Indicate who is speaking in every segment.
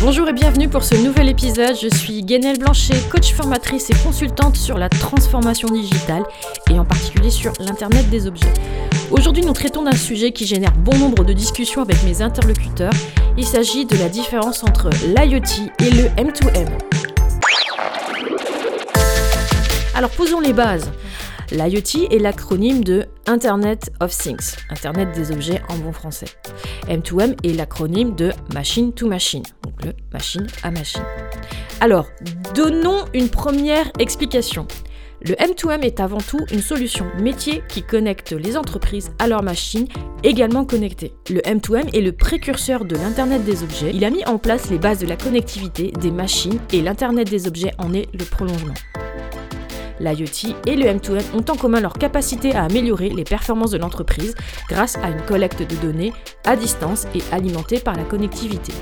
Speaker 1: Bonjour et bienvenue pour ce nouvel épisode. Je suis Guénelle Blanchet, coach formatrice et consultante sur la transformation digitale et en particulier sur l'Internet des objets. Aujourd'hui, nous traitons d'un sujet qui génère bon nombre de discussions avec mes interlocuteurs. Il s'agit de la différence entre l'IoT et le M2M. Alors posons les bases. L'IoT est l'acronyme de Internet of Things, Internet des objets en bon français. M2M est l'acronyme de Machine to Machine, donc le machine à machine. Alors, donnons une première explication. Le M2M est avant tout une solution métier qui connecte les entreprises à leurs machines également connectées. Le M2M est le précurseur de l'Internet des objets. Il a mis en place les bases de la connectivité des machines et l'Internet des objets en est le prolongement l'IoT et le M2M ont en commun leur capacité à améliorer les performances de l'entreprise grâce à une collecte de données à distance et alimentée par la connectivité.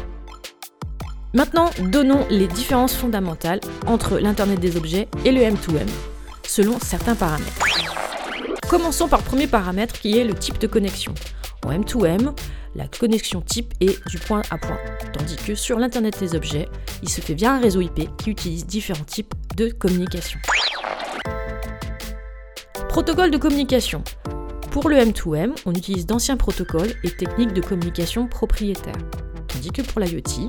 Speaker 1: Maintenant, donnons les différences fondamentales entre l'Internet des objets et le M2M, selon certains paramètres. Commençons par le premier paramètre qui est le type de connexion. En M2M, la connexion type est du point à point, tandis que sur l'Internet des objets, il se fait via un réseau IP qui utilise différents types de communication. Protocole de communication. Pour le M2M, on utilise d'anciens protocoles et techniques de communication propriétaires. Tandis que pour l'IoT,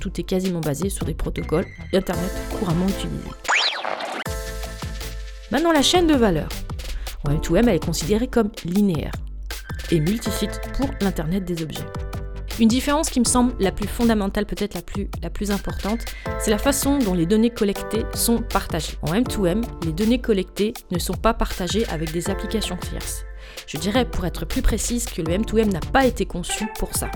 Speaker 1: tout est quasiment basé sur des protocoles Internet couramment utilisés. Maintenant, la chaîne de valeur. En M2M, elle est considérée comme linéaire et multisite pour l'Internet des objets. Une différence qui me semble la plus fondamentale, peut-être la plus, importante, c'est la façon dont les données collectées sont partagées. En M2M, les données collectées ne sont pas partagées avec des applications tierces. Je dirais pour être plus précise que le M2M n'a pas été conçu pour ça.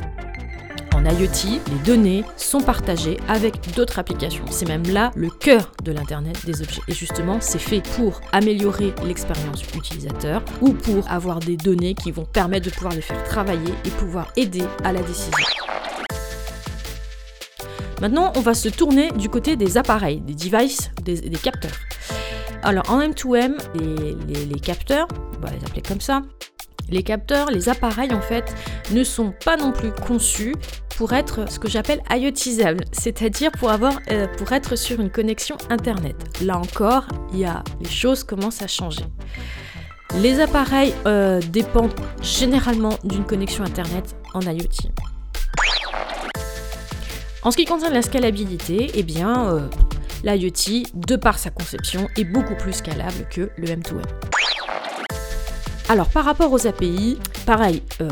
Speaker 1: En IoT, les données sont partagées avec d'autres applications. C'est même là le cœur de l'Internet des objets. Et justement, c'est fait pour améliorer l'expérience utilisateur ou pour avoir des données qui vont permettre de pouvoir les faire travailler et pouvoir aider à la décision. Maintenant, on va se tourner du côté des appareils, des devices, des, capteurs. Alors en M2M, les, capteurs, on va les appeler comme ça, les capteurs, les appareils en fait, ne sont pas non plus conçus pour être ce que j'appelle IoTisable, c'est-à-dire pour avoir, euh, pour être sur une connexion internet. Là encore, il y les choses commencent à changer. Les appareils euh, dépendent généralement d'une connexion internet en IoT. En ce qui concerne la scalabilité, eh bien, euh, l'IoT, de par sa conception, est beaucoup plus scalable que le M2M. Alors par rapport aux API, pareil, euh,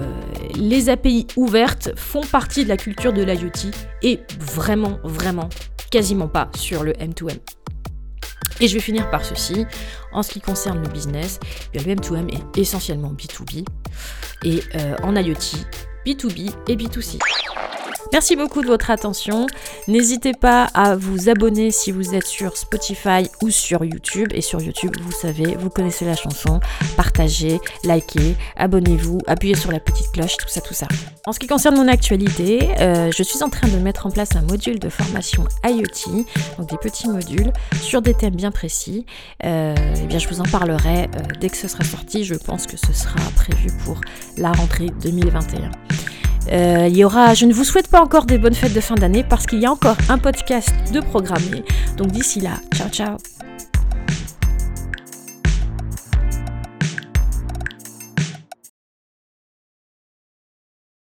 Speaker 1: les API ouvertes font partie de la culture de l'IoT et vraiment, vraiment, quasiment pas sur le M2M. Et je vais finir par ceci. En ce qui concerne le business, le M2M est essentiellement B2B et euh, en IoT, B2B et B2C. Merci beaucoup de votre attention. N'hésitez pas à vous abonner si vous êtes sur Spotify ou sur YouTube. Et sur YouTube, vous savez, vous connaissez la chanson. Partagez, likez, abonnez-vous, appuyez sur la petite cloche, tout ça, tout ça. En ce qui concerne mon actualité, euh, je suis en train de mettre en place un module de formation IoT, donc des petits modules sur des thèmes bien précis. Euh, eh bien, je vous en parlerai euh, dès que ce sera sorti. Je pense que ce sera prévu pour la rentrée 2021. Euh, il y aura, je ne vous souhaite pas encore des bonnes fêtes de fin d'année parce qu'il y a encore un podcast de programmer. Donc d'ici là, ciao ciao